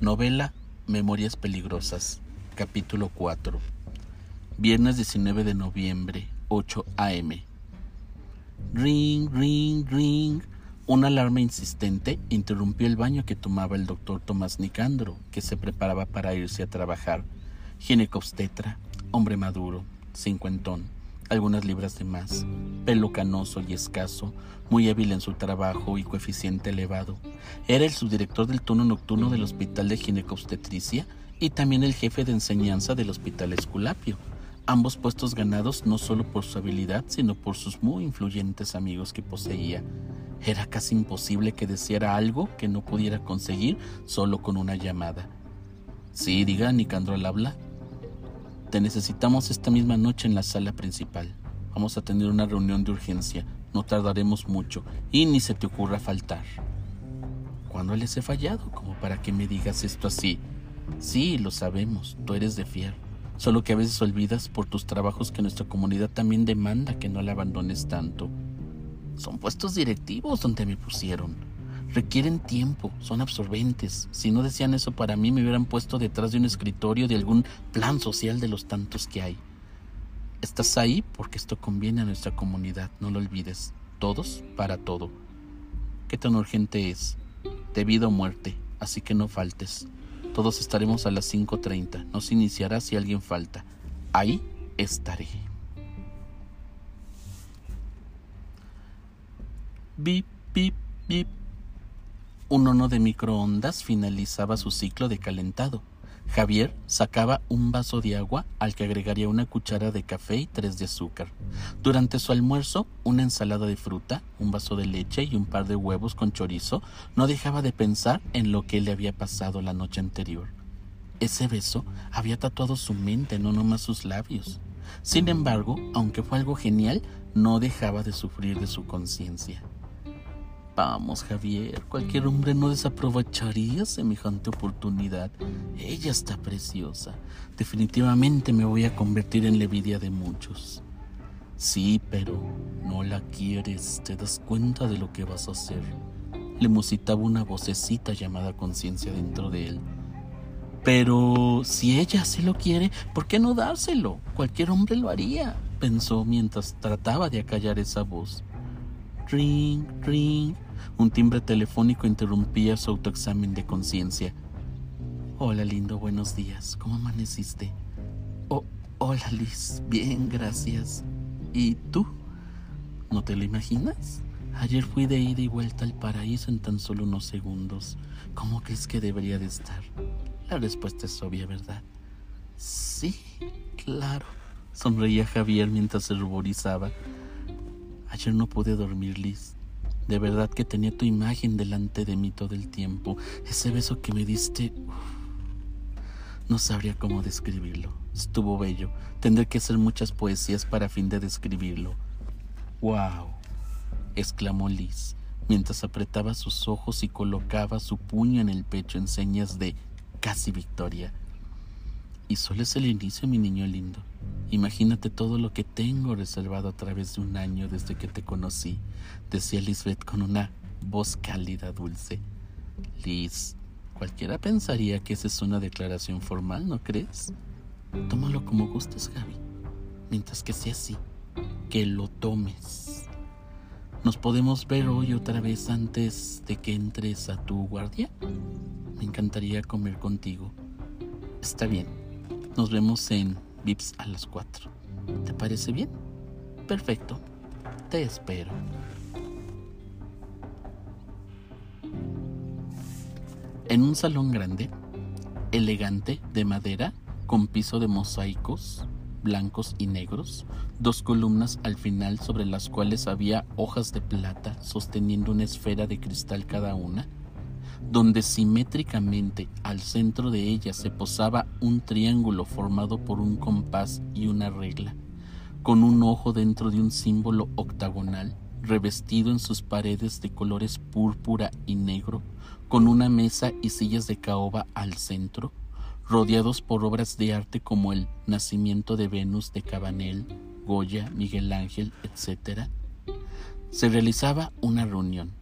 Novela Memorias Peligrosas, capítulo 4. Viernes 19 de noviembre, 8 a.m. Ring, ring, ring. Una alarma insistente interrumpió el baño que tomaba el doctor Tomás Nicandro, que se preparaba para irse a trabajar. Ginecobstetra, hombre maduro, cincuentón, algunas libras de más, pelo canoso y escaso, muy hábil en su trabajo y coeficiente elevado. Era el subdirector del turno nocturno del Hospital de Ginecobstetricia y también el jefe de enseñanza del Hospital Esculapio, ambos puestos ganados no solo por su habilidad, sino por sus muy influyentes amigos que poseía. Era casi imposible que deseara algo que no pudiera conseguir solo con una llamada. Sí, diga, Nicandro al habla. Te necesitamos esta misma noche en la sala principal. Vamos a tener una reunión de urgencia. No tardaremos mucho y ni se te ocurra faltar. ¿Cuándo les he fallado? Como para que me digas esto así. Sí, lo sabemos, tú eres de fiar. Solo que a veces olvidas por tus trabajos que nuestra comunidad también demanda que no la abandones tanto. Son puestos directivos donde me pusieron requieren tiempo, son absorbentes. Si no decían eso para mí, me hubieran puesto detrás de un escritorio de algún plan social de los tantos que hay. Estás ahí porque esto conviene a nuestra comunidad, no lo olvides. Todos para todo. ¿Qué tan urgente es? De vida o muerte, así que no faltes. Todos estaremos a las 5.30. No se iniciará si alguien falta. Ahí estaré. Bip, bip, bip. Un horno de microondas finalizaba su ciclo de calentado. Javier sacaba un vaso de agua al que agregaría una cuchara de café y tres de azúcar. Durante su almuerzo, una ensalada de fruta, un vaso de leche y un par de huevos con chorizo, no dejaba de pensar en lo que le había pasado la noche anterior. Ese beso había tatuado su mente, no nomás sus labios. Sin embargo, aunque fue algo genial, no dejaba de sufrir de su conciencia. Vamos, Javier, cualquier hombre no desaprovecharía semejante oportunidad. Ella está preciosa. Definitivamente me voy a convertir en la envidia de muchos. Sí, pero no la quieres, te das cuenta de lo que vas a hacer. Le musitaba una vocecita llamada conciencia dentro de él. Pero si ella sí lo quiere, ¿por qué no dárselo? Cualquier hombre lo haría, pensó mientras trataba de acallar esa voz. Ring, ring, un timbre telefónico interrumpía su autoexamen de conciencia. Hola, lindo, buenos días. ¿Cómo amaneciste? Oh, hola, Liz. Bien, gracias. ¿Y tú? ¿No te lo imaginas? Ayer fui de ida y vuelta al paraíso en tan solo unos segundos. ¿Cómo crees que debería de estar? La respuesta es obvia, ¿verdad? Sí, claro. Sonreía Javier mientras se ruborizaba. Ayer no pude dormir, Liz. De verdad que tenía tu imagen delante de mí todo el tiempo. Ese beso que me diste... no sabría cómo describirlo. Estuvo bello. Tendré que hacer muchas poesías para fin de describirlo. ¡Wow! exclamó Liz, mientras apretaba sus ojos y colocaba su puño en el pecho en señas de casi victoria. Y solo es el inicio, mi niño lindo. Imagínate todo lo que tengo reservado a través de un año desde que te conocí, decía Lisbeth con una voz cálida, dulce. Liz, cualquiera pensaría que esa es una declaración formal, ¿no crees? Tómalo como gustes, Gaby. Mientras que sea así, que lo tomes. ¿Nos podemos ver hoy otra vez antes de que entres a tu guardia? Me encantaría comer contigo. Está bien. Nos vemos en Vips a las 4. ¿Te parece bien? Perfecto. Te espero. En un salón grande, elegante, de madera, con piso de mosaicos blancos y negros, dos columnas al final sobre las cuales había hojas de plata sosteniendo una esfera de cristal cada una, donde simétricamente al centro de ella se posaba un triángulo formado por un compás y una regla, con un ojo dentro de un símbolo octagonal, revestido en sus paredes de colores púrpura y negro, con una mesa y sillas de caoba al centro, rodeados por obras de arte como el Nacimiento de Venus de Cabanel, Goya, Miguel Ángel, etc., se realizaba una reunión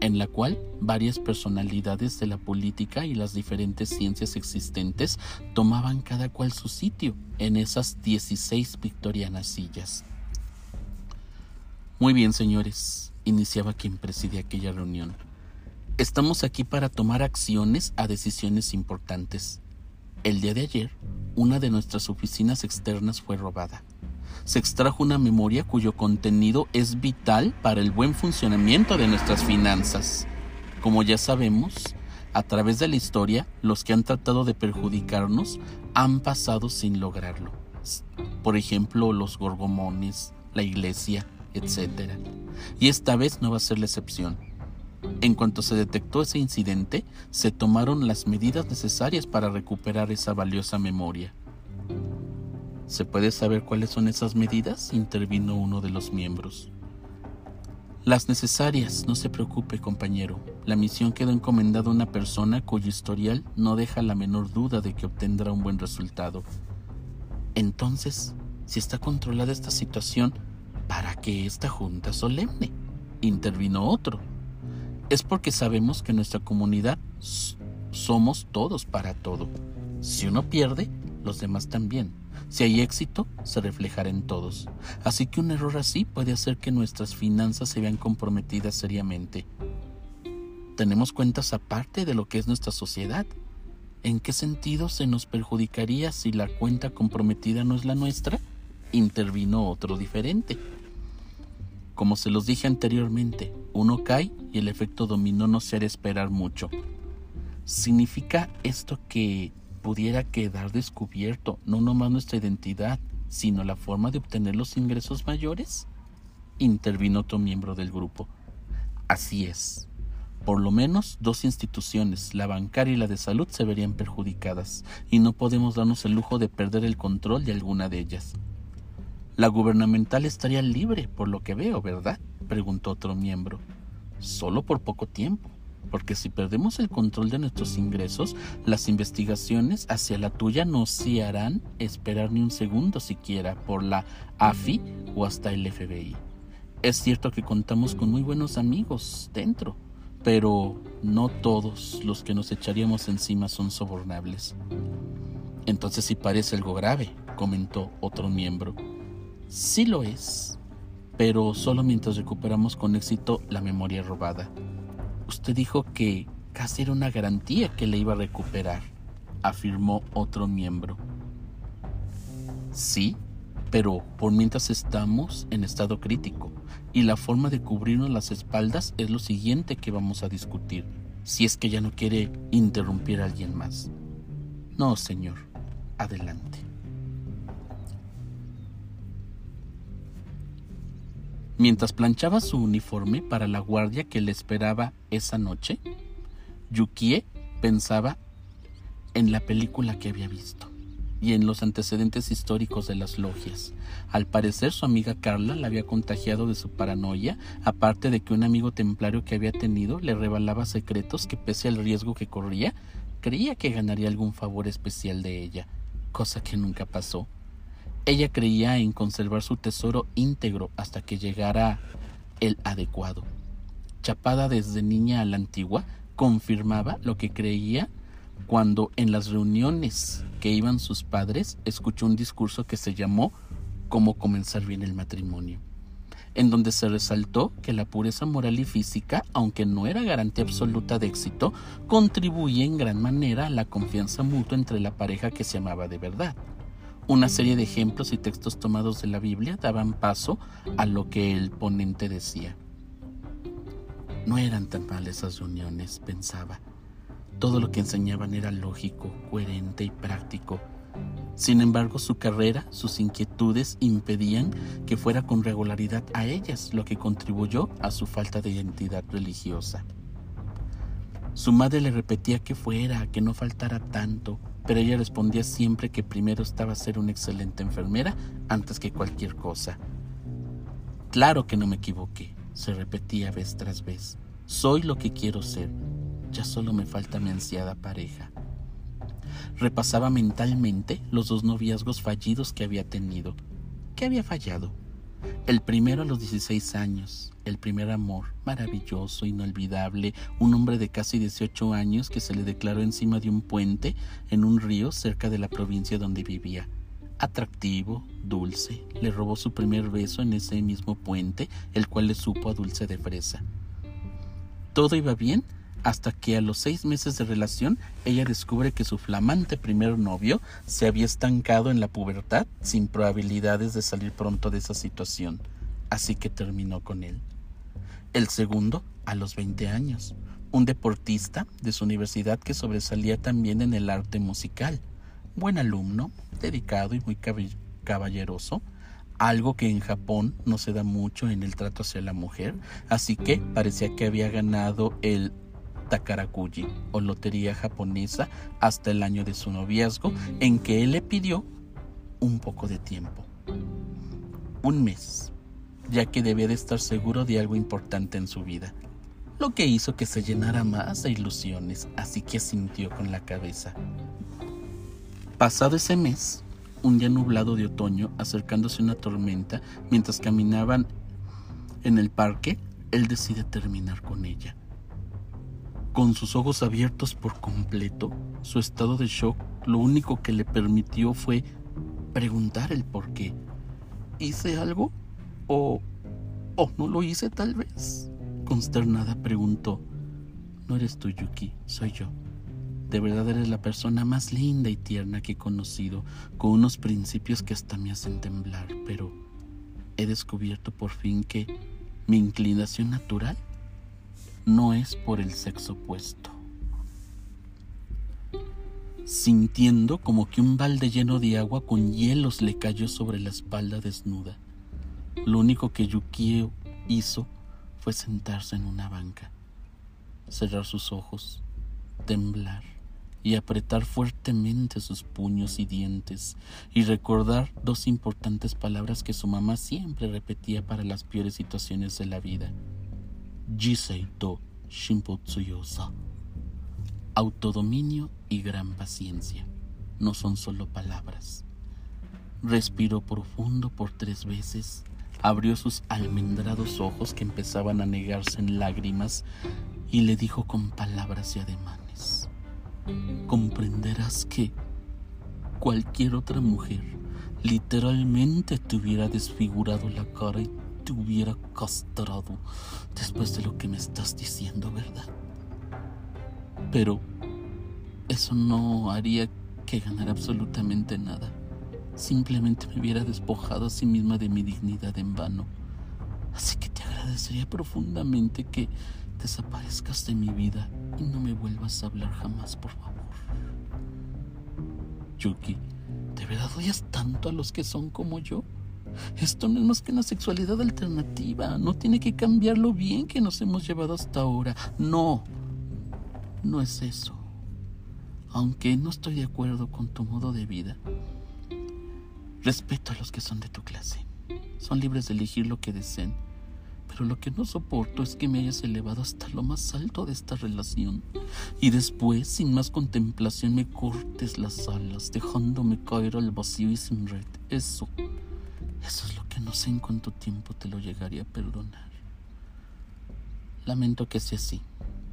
en la cual varias personalidades de la política y las diferentes ciencias existentes tomaban cada cual su sitio en esas 16 victorianas sillas. Muy bien, señores, iniciaba quien presidía aquella reunión. Estamos aquí para tomar acciones a decisiones importantes. El día de ayer, una de nuestras oficinas externas fue robada se extrajo una memoria cuyo contenido es vital para el buen funcionamiento de nuestras finanzas. Como ya sabemos, a través de la historia, los que han tratado de perjudicarnos han pasado sin lograrlo. Por ejemplo, los gorgomones, la iglesia, etc. Y esta vez no va a ser la excepción. En cuanto se detectó ese incidente, se tomaron las medidas necesarias para recuperar esa valiosa memoria. ¿Se puede saber cuáles son esas medidas? intervino uno de los miembros. Las necesarias, no se preocupe, compañero. La misión quedó encomendada a una persona cuyo historial no deja la menor duda de que obtendrá un buen resultado. Entonces, si está controlada esta situación, ¿para qué esta junta solemne? intervino otro. Es porque sabemos que nuestra comunidad somos todos para todo. Si uno pierde, los demás también. Si hay éxito, se reflejará en todos. Así que un error así puede hacer que nuestras finanzas se vean comprometidas seriamente. Tenemos cuentas aparte de lo que es nuestra sociedad. ¿En qué sentido se nos perjudicaría si la cuenta comprometida no es la nuestra? Intervino otro diferente. Como se los dije anteriormente, uno cae y el efecto dominó no se hará esperar mucho. ¿Significa esto que pudiera quedar descubierto no nomás nuestra identidad, sino la forma de obtener los ingresos mayores? intervino otro miembro del grupo. Así es. Por lo menos dos instituciones, la bancaria y la de salud, se verían perjudicadas, y no podemos darnos el lujo de perder el control de alguna de ellas. La gubernamental estaría libre, por lo que veo, ¿verdad? preguntó otro miembro. Solo por poco tiempo porque si perdemos el control de nuestros ingresos, las investigaciones hacia la tuya no se harán esperar ni un segundo siquiera por la AFI o hasta el FBI. Es cierto que contamos con muy buenos amigos dentro, pero no todos los que nos echaríamos encima son sobornables. Entonces sí parece algo grave, comentó otro miembro. Sí lo es, pero solo mientras recuperamos con éxito la memoria robada. Usted dijo que casi era una garantía que le iba a recuperar, afirmó otro miembro. Sí, pero por mientras estamos en estado crítico, y la forma de cubrirnos las espaldas es lo siguiente que vamos a discutir, si es que ya no quiere interrumpir a alguien más. No, señor, adelante. Mientras planchaba su uniforme para la guardia que le esperaba esa noche, Yukie pensaba en la película que había visto y en los antecedentes históricos de las logias. Al parecer su amiga Carla la había contagiado de su paranoia, aparte de que un amigo templario que había tenido le revelaba secretos que pese al riesgo que corría, creía que ganaría algún favor especial de ella, cosa que nunca pasó. Ella creía en conservar su tesoro íntegro hasta que llegara el adecuado. Chapada desde niña a la antigua, confirmaba lo que creía cuando en las reuniones que iban sus padres escuchó un discurso que se llamó Cómo comenzar bien el matrimonio, en donde se resaltó que la pureza moral y física, aunque no era garantía absoluta de éxito, contribuía en gran manera a la confianza mutua entre la pareja que se amaba de verdad. Una serie de ejemplos y textos tomados de la Biblia daban paso a lo que el ponente decía. No eran tan mal esas reuniones, pensaba. Todo lo que enseñaban era lógico, coherente y práctico. Sin embargo, su carrera, sus inquietudes impedían que fuera con regularidad a ellas, lo que contribuyó a su falta de identidad religiosa. Su madre le repetía que fuera, que no faltara tanto, pero ella respondía siempre que primero estaba ser una excelente enfermera antes que cualquier cosa. Claro que no me equivoqué, se repetía vez tras vez. Soy lo que quiero ser. Ya solo me falta mi ansiada pareja. Repasaba mentalmente los dos noviazgos fallidos que había tenido. ¿Qué había fallado? El primero a los 16 años, el primer amor, maravilloso, inolvidable, un hombre de casi 18 años que se le declaró encima de un puente en un río cerca de la provincia donde vivía. Atractivo, dulce, le robó su primer beso en ese mismo puente, el cual le supo a dulce de fresa. Todo iba bien hasta que a los seis meses de relación ella descubre que su flamante primer novio se había estancado en la pubertad sin probabilidades de salir pronto de esa situación, así que terminó con él. El segundo, a los 20 años, un deportista de su universidad que sobresalía también en el arte musical, buen alumno, dedicado y muy caballeroso, algo que en Japón no se da mucho en el trato hacia la mujer, así que parecía que había ganado el Takarakuji o lotería japonesa hasta el año de su noviazgo en que él le pidió un poco de tiempo. Un mes, ya que debía de estar seguro de algo importante en su vida, lo que hizo que se llenara más de ilusiones, así que asintió con la cabeza. Pasado ese mes, un día nublado de otoño, acercándose una tormenta, mientras caminaban en el parque, él decide terminar con ella. Con sus ojos abiertos por completo, su estado de shock lo único que le permitió fue preguntar el por qué. ¿Hice algo? ¿O, o no lo hice tal vez? Consternada preguntó. No eres tú, Yuki, soy yo. De verdad eres la persona más linda y tierna que he conocido, con unos principios que hasta me hacen temblar, pero he descubierto por fin que mi inclinación natural no es por el sexo opuesto. Sintiendo como que un balde lleno de agua con hielos le cayó sobre la espalda desnuda, lo único que Yukio hizo fue sentarse en una banca, cerrar sus ojos, temblar y apretar fuertemente sus puños y dientes y recordar dos importantes palabras que su mamá siempre repetía para las peores situaciones de la vida. Jisei to Shimpotsuyosa. Autodominio y gran paciencia no son solo palabras. Respiró profundo por tres veces, abrió sus almendrados ojos que empezaban a negarse en lágrimas y le dijo con palabras y ademanes, comprenderás que cualquier otra mujer literalmente te hubiera desfigurado la cara y te hubiera castrado después de lo que me estás diciendo, ¿verdad? Pero eso no haría que ganara absolutamente nada. Simplemente me hubiera despojado a sí misma de mi dignidad en vano. Así que te agradecería profundamente que desaparezcas de mi vida y no me vuelvas a hablar jamás, por favor. Yuki, ¿de verdad odias tanto a los que son como yo? Esto no es más que una sexualidad alternativa. No tiene que cambiar lo bien que nos hemos llevado hasta ahora. No, no es eso. Aunque no estoy de acuerdo con tu modo de vida, respeto a los que son de tu clase. Son libres de elegir lo que deseen. Pero lo que no soporto es que me hayas elevado hasta lo más alto de esta relación y después, sin más contemplación, me cortes las alas, dejándome caer al vacío y sin red. Eso eso es lo que no sé en cuánto tiempo te lo llegaría a perdonar. Lamento que sea así.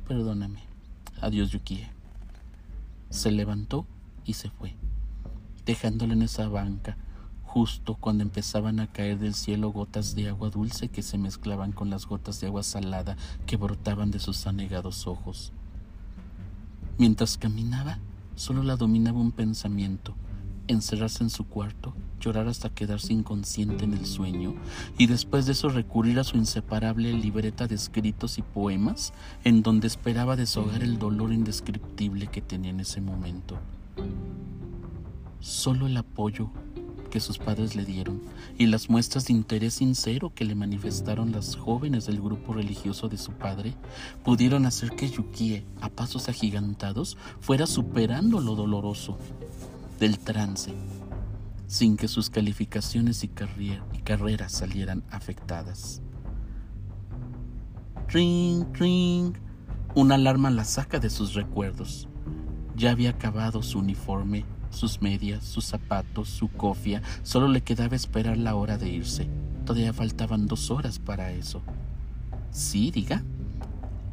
Perdóname. Adiós, Yukie. Se levantó y se fue, dejándole en esa banca, justo cuando empezaban a caer del cielo gotas de agua dulce que se mezclaban con las gotas de agua salada que brotaban de sus anegados ojos. Mientras caminaba, solo la dominaba un pensamiento, encerrarse en su cuarto, llorar hasta quedarse inconsciente en el sueño y después de eso recurrir a su inseparable libreta de escritos y poemas en donde esperaba deshogar el dolor indescriptible que tenía en ese momento. Solo el apoyo que sus padres le dieron y las muestras de interés sincero que le manifestaron las jóvenes del grupo religioso de su padre pudieron hacer que Yukie, a pasos agigantados, fuera superando lo doloroso del trance, sin que sus calificaciones y, y carreras salieran afectadas. Ring, ring. Una alarma la saca de sus recuerdos. Ya había acabado su uniforme, sus medias, sus zapatos, su cofia, solo le quedaba esperar la hora de irse. Todavía faltaban dos horas para eso. Sí, diga.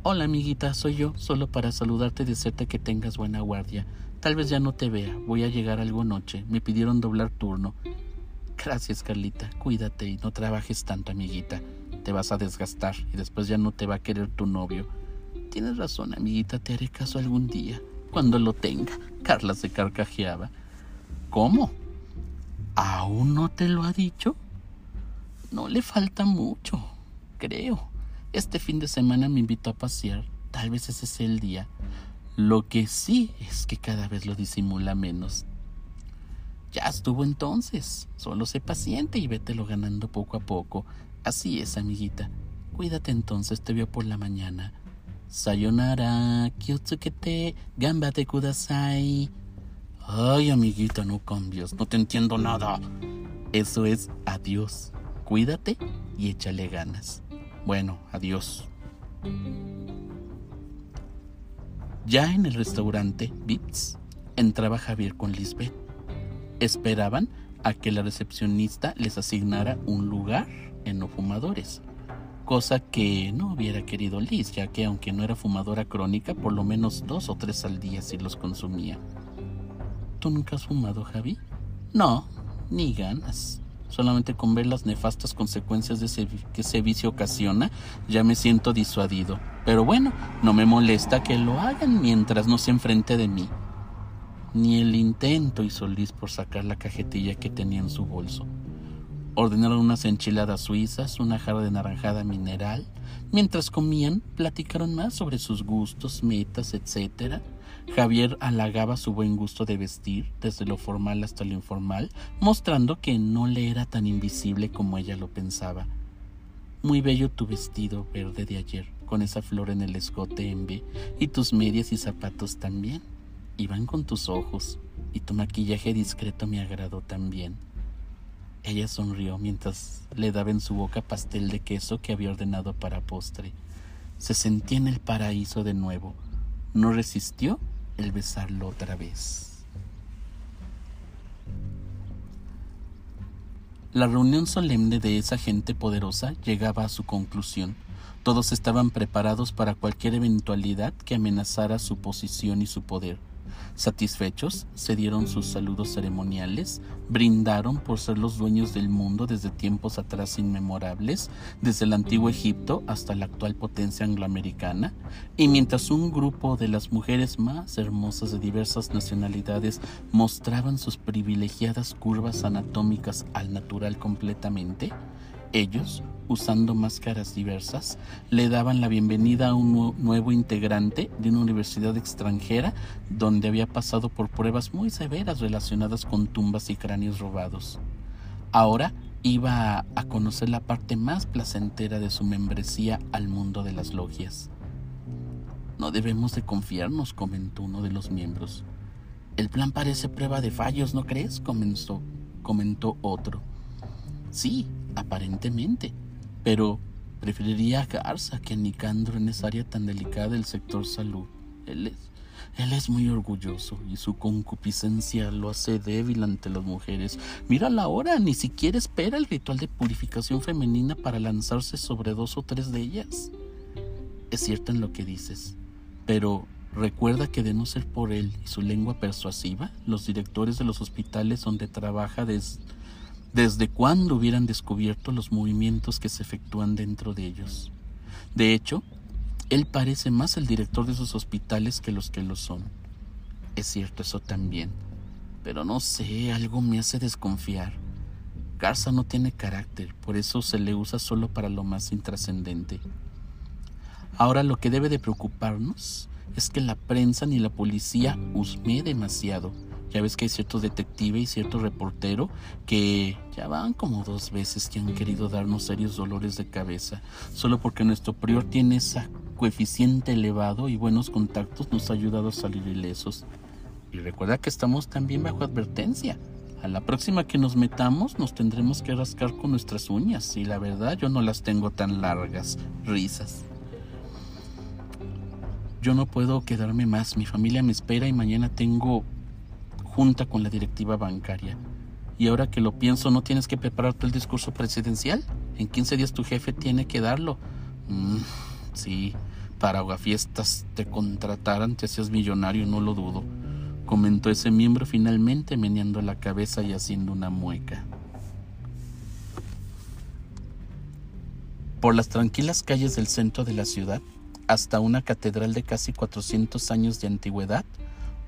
Hola, amiguita, soy yo, solo para saludarte y decirte que tengas buena guardia. Tal vez ya no te vea, voy a llegar algo noche. Me pidieron doblar turno. Gracias, Carlita. Cuídate y no trabajes tanto, amiguita. Te vas a desgastar y después ya no te va a querer tu novio. Tienes razón, amiguita, te haré caso algún día, cuando lo tenga. Carla se carcajeaba. ¿Cómo? ¿Aún no te lo ha dicho? No le falta mucho, creo. Este fin de semana me invitó a pasear. Tal vez ese es el día. Lo que sí es que cada vez lo disimula menos. Ya estuvo entonces. Solo sé paciente y vételo ganando poco a poco. Así es, amiguita. Cuídate entonces, te veo por la mañana. Sayonara, kyutsukete, gambate kudasai. Ay, amiguita, no cambias, no te entiendo nada. Eso es adiós. Cuídate y échale ganas. Bueno, adiós. Ya en el restaurante Vips entraba Javier con Lisbeth. Esperaban a que la recepcionista les asignara un lugar en no fumadores, cosa que no hubiera querido Liz, ya que aunque no era fumadora crónica, por lo menos dos o tres al día sí los consumía. ¿Tú nunca has fumado, Javi? No, ni ganas. Solamente con ver las nefastas consecuencias que ese vicio ocasiona, ya me siento disuadido. Pero bueno, no me molesta que lo hagan mientras no se enfrente de mí. Ni el intento hizo Liz por sacar la cajetilla que tenía en su bolso. Ordenaron unas enchiladas suizas, una jarra de naranjada mineral. Mientras comían, platicaron más sobre sus gustos, metas, etcétera Javier halagaba su buen gusto de vestir, desde lo formal hasta lo informal, mostrando que no le era tan invisible como ella lo pensaba. Muy bello tu vestido verde de ayer, con esa flor en el escote en B, y tus medias y zapatos también. Iban con tus ojos, y tu maquillaje discreto me agradó también. Ella sonrió mientras le daba en su boca pastel de queso que había ordenado para postre. Se sentía en el paraíso de nuevo. No resistió el besarlo otra vez. La reunión solemne de esa gente poderosa llegaba a su conclusión. Todos estaban preparados para cualquier eventualidad que amenazara su posición y su poder. Satisfechos, se dieron sus saludos ceremoniales, brindaron por ser los dueños del mundo desde tiempos atrás inmemorables, desde el antiguo Egipto hasta la actual potencia angloamericana, y mientras un grupo de las mujeres más hermosas de diversas nacionalidades mostraban sus privilegiadas curvas anatómicas al natural completamente, ellos, usando máscaras diversas, le daban la bienvenida a un nuevo integrante de una universidad extranjera donde había pasado por pruebas muy severas relacionadas con tumbas y cráneos robados. Ahora iba a conocer la parte más placentera de su membresía al mundo de las logias. No debemos de confiarnos, comentó uno de los miembros. El plan parece prueba de fallos, ¿no crees? comenzó, comentó otro. Sí, aparentemente, pero preferiría a Garza que a Nicandro en esa área tan delicada del sector salud. Él es, él es muy orgulloso y su concupiscencia lo hace débil ante las mujeres. Mira la hora, ni siquiera espera el ritual de purificación femenina para lanzarse sobre dos o tres de ellas. Es cierto en lo que dices, pero recuerda que de no ser por él y su lengua persuasiva, los directores de los hospitales donde trabaja desde desde cuándo hubieran descubierto los movimientos que se efectúan dentro de ellos. De hecho, él parece más el director de esos hospitales que los que lo son. Es cierto eso también, pero no sé, algo me hace desconfiar. Garza no tiene carácter, por eso se le usa solo para lo más intrascendente. Ahora lo que debe de preocuparnos es que la prensa ni la policía husme demasiado ya ves que hay cierto detective y cierto reportero que ya van como dos veces que han querido darnos serios dolores de cabeza, solo porque nuestro prior tiene ese coeficiente elevado y buenos contactos nos ha ayudado a salir ilesos. Y recuerda que estamos también bajo advertencia. A la próxima que nos metamos nos tendremos que rascar con nuestras uñas y la verdad yo no las tengo tan largas. Risas. Yo no puedo quedarme más, mi familia me espera y mañana tengo junta con la directiva bancaria. Y ahora que lo pienso, ¿no tienes que prepararte el discurso presidencial? En 15 días tu jefe tiene que darlo. Mm, sí, para aguafiestas te contrataran, te hacías millonario, no lo dudo, comentó ese miembro finalmente meneando la cabeza y haciendo una mueca. Por las tranquilas calles del centro de la ciudad, hasta una catedral de casi 400 años de antigüedad,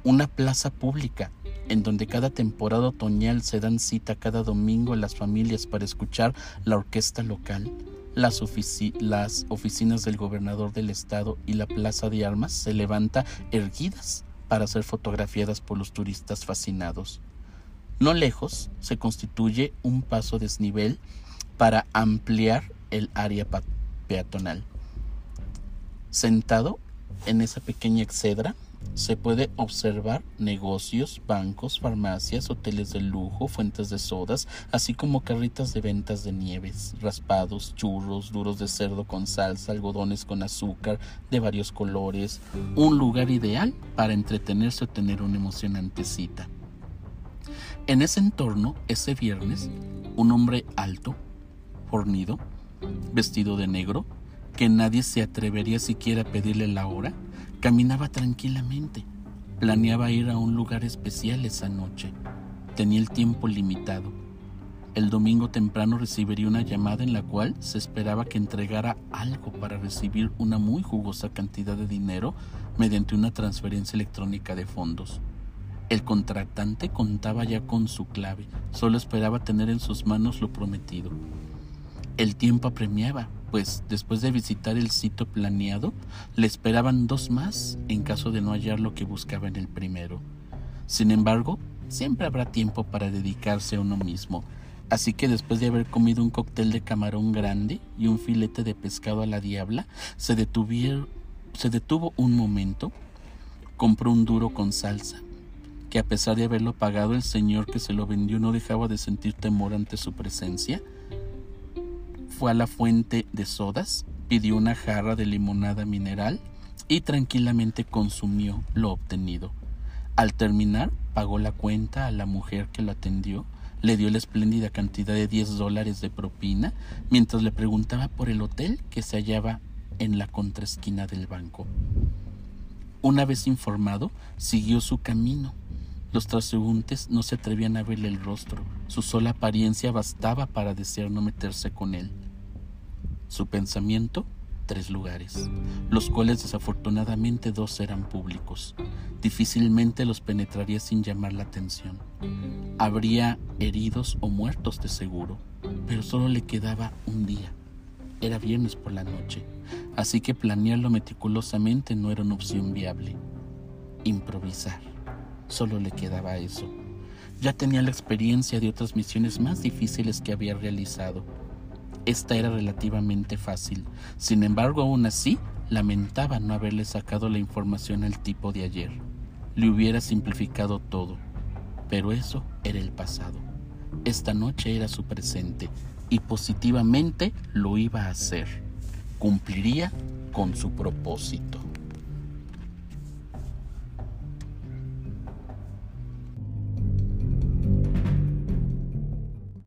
una plaza pública en donde cada temporada otoñal se dan cita cada domingo las familias para escuchar la orquesta local, las, oficinas del gobernador del estado y la plaza de armas se levanta erguidas para ser fotografiadas por los turistas fascinados. No lejos se constituye un paso desnivel para ampliar el área peatonal. Sentado en esa pequeña excedra, se puede observar negocios, bancos, farmacias, hoteles de lujo, fuentes de sodas, así como carritas de ventas de nieves, raspados, churros, duros de cerdo con salsa, algodones con azúcar de varios colores, un lugar ideal para entretenerse o tener una emocionante cita. En ese entorno, ese viernes, un hombre alto, fornido, vestido de negro, que nadie se atrevería siquiera a pedirle la hora, Caminaba tranquilamente. Planeaba ir a un lugar especial esa noche. Tenía el tiempo limitado. El domingo temprano recibiría una llamada en la cual se esperaba que entregara algo para recibir una muy jugosa cantidad de dinero mediante una transferencia electrónica de fondos. El contratante contaba ya con su clave, solo esperaba tener en sus manos lo prometido. El tiempo apremiaba, pues después de visitar el sitio planeado, le esperaban dos más en caso de no hallar lo que buscaba en el primero. Sin embargo, siempre habrá tiempo para dedicarse a uno mismo, así que después de haber comido un cóctel de camarón grande y un filete de pescado a la diabla, se, se detuvo un momento, compró un duro con salsa, que a pesar de haberlo pagado el señor que se lo vendió no dejaba de sentir temor ante su presencia, fue a la fuente de sodas, pidió una jarra de limonada mineral y tranquilamente consumió lo obtenido. Al terminar, pagó la cuenta a la mujer que lo atendió, le dio la espléndida cantidad de 10 dólares de propina, mientras le preguntaba por el hotel que se hallaba en la contraesquina del banco. Una vez informado, siguió su camino. Los transeúntes no se atrevían a verle el rostro, su sola apariencia bastaba para desear no meterse con él. Su pensamiento, tres lugares, los cuales desafortunadamente dos eran públicos. Difícilmente los penetraría sin llamar la atención. Habría heridos o muertos de seguro, pero solo le quedaba un día. Era viernes por la noche, así que planearlo meticulosamente no era una opción viable. Improvisar. Solo le quedaba eso. Ya tenía la experiencia de otras misiones más difíciles que había realizado esta era relativamente fácil. Sin embargo, aún así, lamentaba no haberle sacado la información al tipo de ayer. Le hubiera simplificado todo. Pero eso era el pasado. Esta noche era su presente y positivamente lo iba a hacer. Cumpliría con su propósito.